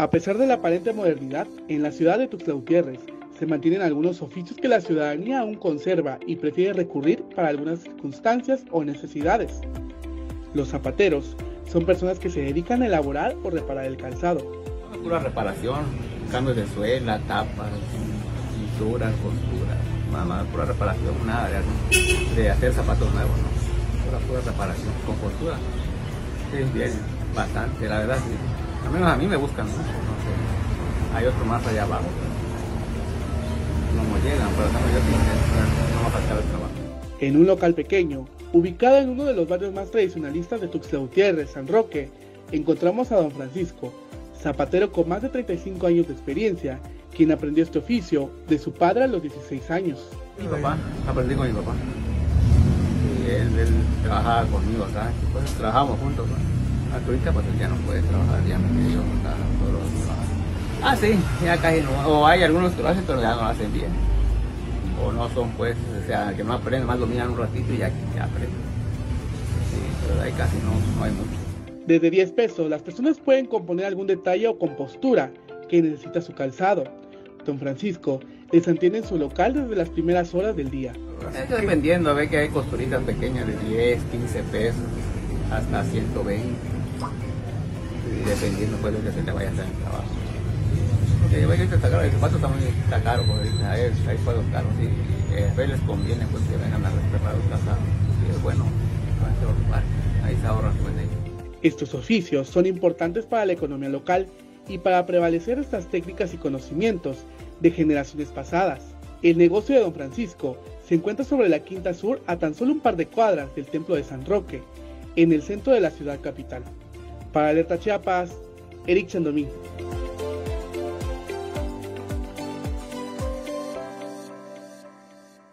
A pesar de la aparente modernidad, en la ciudad de Tuxtla Gutiérrez se mantienen algunos oficios que la ciudadanía aún conserva y prefiere recurrir para algunas circunstancias o necesidades. Los zapateros son personas que se dedican a elaborar o reparar el calzado. Pura reparación, cambios de suela, tapas, cinturas, costuras, nada más, pura reparación, nada de, de hacer zapatos nuevos, ¿no? Pura, pura reparación, con costura. Sí, bien, bastante, la verdad, sí. Al menos a mí me buscan mucho, no sé. Hay otro más allá abajo, no me llegan, pero no, yo sí, no va a faltar el trabajo. En un local pequeño, ubicado en uno de los barrios más tradicionalistas de Tuxtla Gutiérrez, San Roque, encontramos a don Francisco, zapatero con más de 35 años de experiencia, quien aprendió este oficio de su padre a los 16 años. Mi papá, aprendí con mi papá. Y él, él trabajaba conmigo acá, pues trabajamos juntos. ¿no? Ahorita pues ya no puede trabajar, ya me acá todos los trabajos. Ah, sí, ya casi no. O hay algunos que lo hacen, pero ya no lo hacen bien. O no son pues, o sea, que no aprenden, más dominan un ratito y ya, ya aprenden. Sí, pero ahí casi no, no hay mucho. Desde 10 pesos, las personas pueden componer algún detalle o compostura que necesita su calzado. Don Francisco les mantiene en su local desde las primeras horas del día. Esto dependiendo, ve que hay costuritas pequeñas de 10, 15 pesos, hasta 120. Estos oficios son importantes para la economía local y para prevalecer estas técnicas y conocimientos de generaciones pasadas. El negocio de Don Francisco se encuentra sobre la Quinta Sur a tan solo un par de cuadras del Templo de San Roque, en el centro de la ciudad capital. Para Alerta Chiapas, Eric Chandomí.